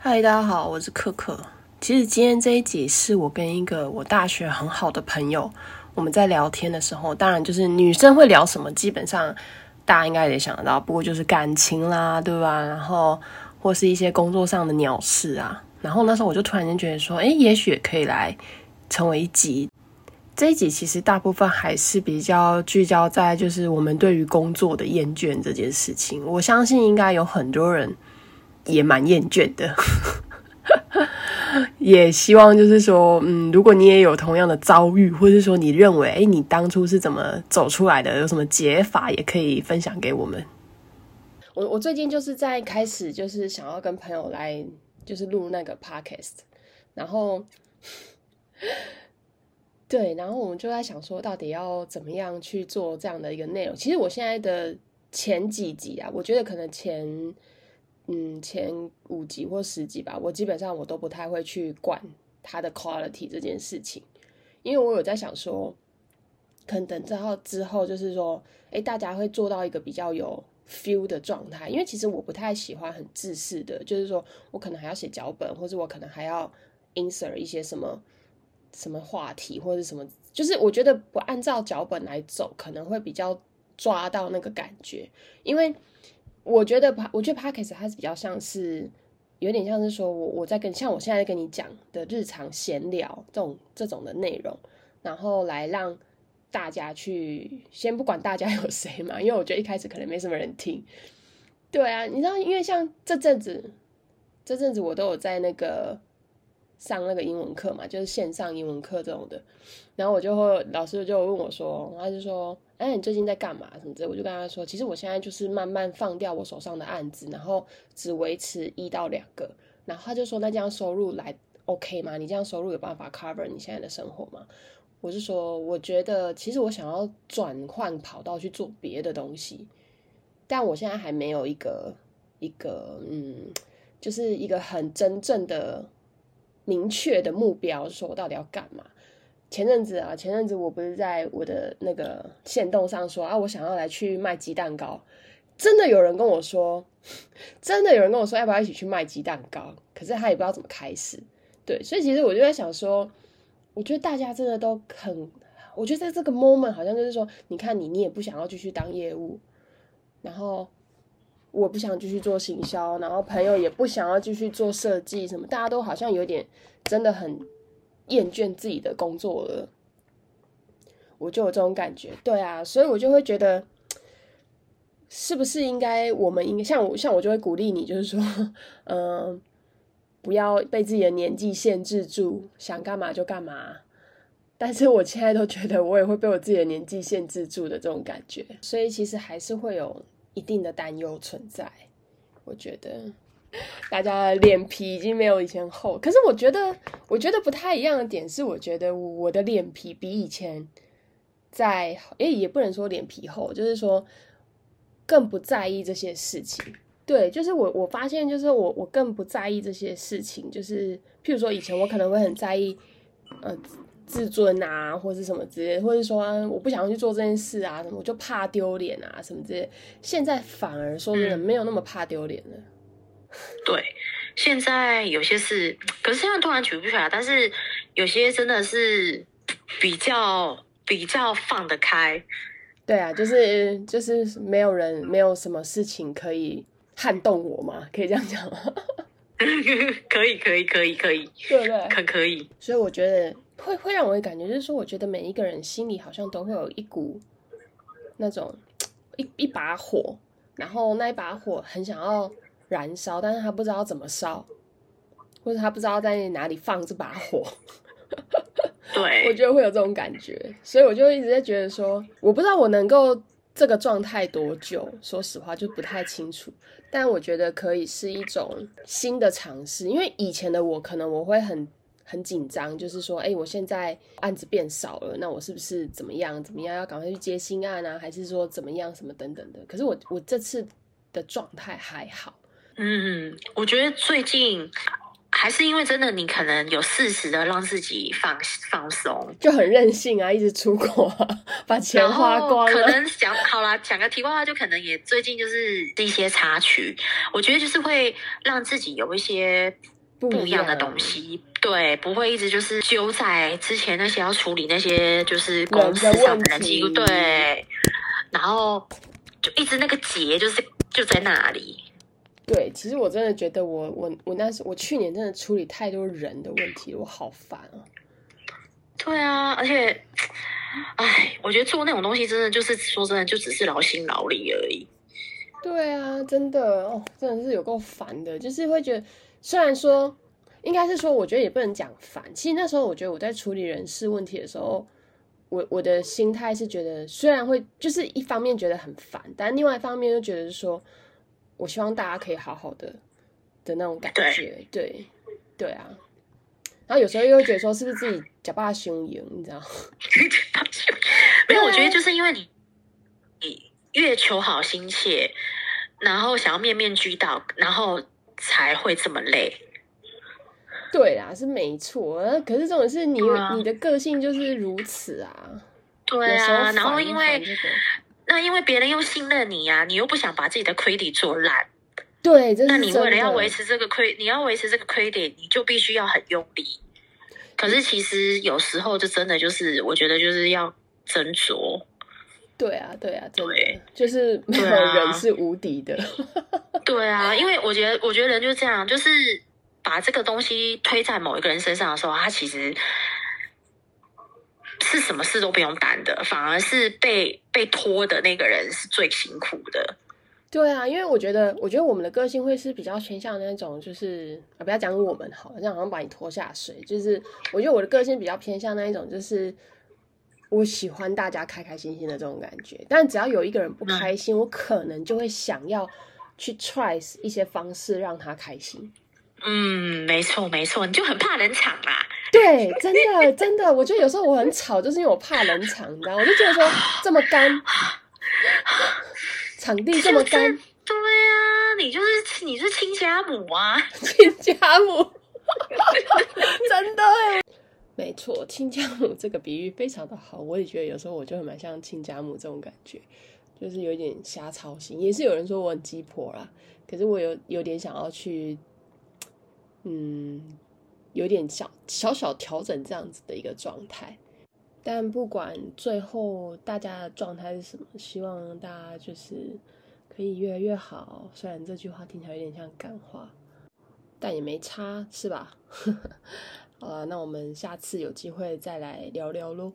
嗨，大家好，我是可可。其实今天这一集是我跟一个我大学很好的朋友，我们在聊天的时候，当然就是女生会聊什么，基本上大家应该也想得到，不过就是感情啦，对吧？然后或是一些工作上的鸟事啊。然后那时候我就突然间觉得说，哎，也许可以来成为一集。这一集其实大部分还是比较聚焦在就是我们对于工作的厌倦这件事情。我相信应该有很多人也蛮厌倦的。也希望就是说，嗯，如果你也有同样的遭遇，或者说你认为，哎，你当初是怎么走出来的，有什么解法，也可以分享给我们。我我最近就是在开始，就是想要跟朋友来，就是录那个 podcast，然后，对，然后我们就在想说，到底要怎么样去做这样的一个内容。其实我现在的前几集啊，我觉得可能前。嗯，前五集或十集吧，我基本上我都不太会去管它的 quality 这件事情，因为我有在想说，可能等之后之后就是说，哎，大家会做到一个比较有 feel 的状态，因为其实我不太喜欢很自私的，就是说我可能还要写脚本，或者我可能还要 insert 一些什么什么话题或者什么，就是我觉得不按照脚本来走，可能会比较抓到那个感觉，因为。我觉得我觉得 podcast 它是比较像是有点像是说我我在跟像我现在跟你讲的日常闲聊这种这种的内容，然后来让大家去先不管大家有谁嘛，因为我觉得一开始可能没什么人听。对啊，你知道，因为像这阵子这阵子我都有在那个上那个英文课嘛，就是线上英文课这种的，然后我就会老师就问我说，他就说。哎，你最近在干嘛？什么之类，我就跟他说，其实我现在就是慢慢放掉我手上的案子，然后只维持一到两个。然后他就说，那这样收入来 OK 吗？你这样收入有办法 cover 你现在的生活吗？我是说，我觉得其实我想要转换跑道去做别的东西，但我现在还没有一个一个嗯，就是一个很真正的明确的目标，说我到底要干嘛。前阵子啊，前阵子我不是在我的那个线动上说啊，我想要来去卖鸡蛋糕。真的有人跟我说，真的有人跟我说要不要一起去卖鸡蛋糕？可是他也不知道怎么开始。对，所以其实我就在想说，我觉得大家真的都很，我觉得在这个 moment 好像就是说，你看你，你也不想要继续当业务，然后我不想继续做行销，然后朋友也不想要继续做设计，什么大家都好像有点真的很。厌倦自己的工作了，我就有这种感觉。对啊，所以我就会觉得，是不是应该我们应该像我像我就会鼓励你，就是说，嗯，不要被自己的年纪限制住，想干嘛就干嘛。但是我现在都觉得，我也会被我自己的年纪限制住的这种感觉，所以其实还是会有一定的担忧存在。我觉得。大家脸皮已经没有以前厚，可是我觉得，我觉得不太一样的点是，我觉得我的脸皮比以前在，诶，也不能说脸皮厚，就是说更不在意这些事情。对，就是我我发现，就是我我更不在意这些事情，就是譬如说以前我可能会很在意，呃，自尊啊，或是什么之类，或者说我不想去做这件事啊，什么我就怕丢脸啊，什么之类。现在反而说真的没有那么怕丢脸了。对，现在有些是，可是现在突然举不起来，但是有些真的是比较比较放得开。对啊，就是就是没有人，没有什么事情可以撼动我嘛，可以这样讲吗？可以，可以，可以，可以，对不对？可可以。所以我觉得会会让我的感觉就是说，我觉得每一个人心里好像都会有一股那种 一一把火，然后那一把火很想要。燃烧，但是他不知道怎么烧，或者他不知道在哪里放这把火。对，我觉得会有这种感觉，所以我就一直在觉得说，我不知道我能够这个状态多久，说实话就不太清楚。但我觉得可以是一种新的尝试，因为以前的我可能我会很很紧张，就是说，哎，我现在案子变少了，那我是不是怎么样怎么样要赶快去接新案啊？还是说怎么样什么等等的？可是我我这次的状态还好。嗯，我觉得最近还还是因为真的你可能有适时的让自己放放松，就很任性啊，一直出国、啊，把钱花光可。能讲好啦，讲个题外话，就可能也最近就是一些插曲，我觉得就是会让自己有一些不不一样的东西，对，不会一直就是揪在之前那些要处理那些就是公司上的人际问题。对，然后就一直那个结就是就在那里，对，其实我真的觉得我我我那时我去年真的处理太多人的问题，我好烦啊。对啊，而且，哎，我觉得做那种东西真的就是说真的，就只是劳心劳力而已。对啊，真的哦，真的是有够烦的，就是会觉得，虽然说，应该是说，我觉得也不能讲烦。其实那时候，我觉得我在处理人事问题的时候，我我的心态是觉得，虽然会就是一方面觉得很烦，但另外一方面又觉得是说，我希望大家可以好好的的那种感觉，对对啊。然后有时候又会觉得说，是不是自己假扮凶赢，你知道？没有，我觉得就是因为你你越求好心切，然后想要面面俱到，然后才会这么累。对啦，是没错。呃可是这种是你、啊你的个性就是如此啊。对啊，然后因为烦这个那因为别人又信任你呀、你又不想把自己的 credit 做烂，对，那你为了要维持这个 credit，你要维持这个 credit，你就必须要很用力。可是其实有时候就真的就是，我觉得就是要斟酌。对啊，对啊，真的对就是没有人是无敌的。对啊，因为我觉得，我觉得人就这样，就是把这个东西推在某一个人身上的时候，他其实是什么事都不用担的，反而是被被拖的那个人是最辛苦的。对啊，因为我觉得，我觉得我们的个性会是比较偏向那种，就是啊，不要讲我们好了，这样好像把你拖下水。就是我觉得我的个性比较偏向那一种，就是我喜欢大家开开心心的这种感觉。但只要有一个人不开心，我可能就会想要去 try 一些方式让他开心。嗯，没错没错，你就很怕冷场啦。对，真的真的，我觉得有时候我很吵，就是因为我怕冷场，你知道吗，我就觉得说这么干，场地这么干，对啊，你就是你是亲家母啊。亲家母，真的哎，没错，亲家母这个比喻非常的好，我也觉得有时候我就很蛮像亲家母这种感觉，就是有点瞎操心，也是有人说我很鸡婆啦，可是我有有点想要去，嗯，有点小小小调整这样子的一个状态。但不管最后大家的状态是什么，希望大家就是可以越来越好。虽然这句话听起来有点像感化，但也没差，是吧？好了，那我们下次有机会再来聊聊喽。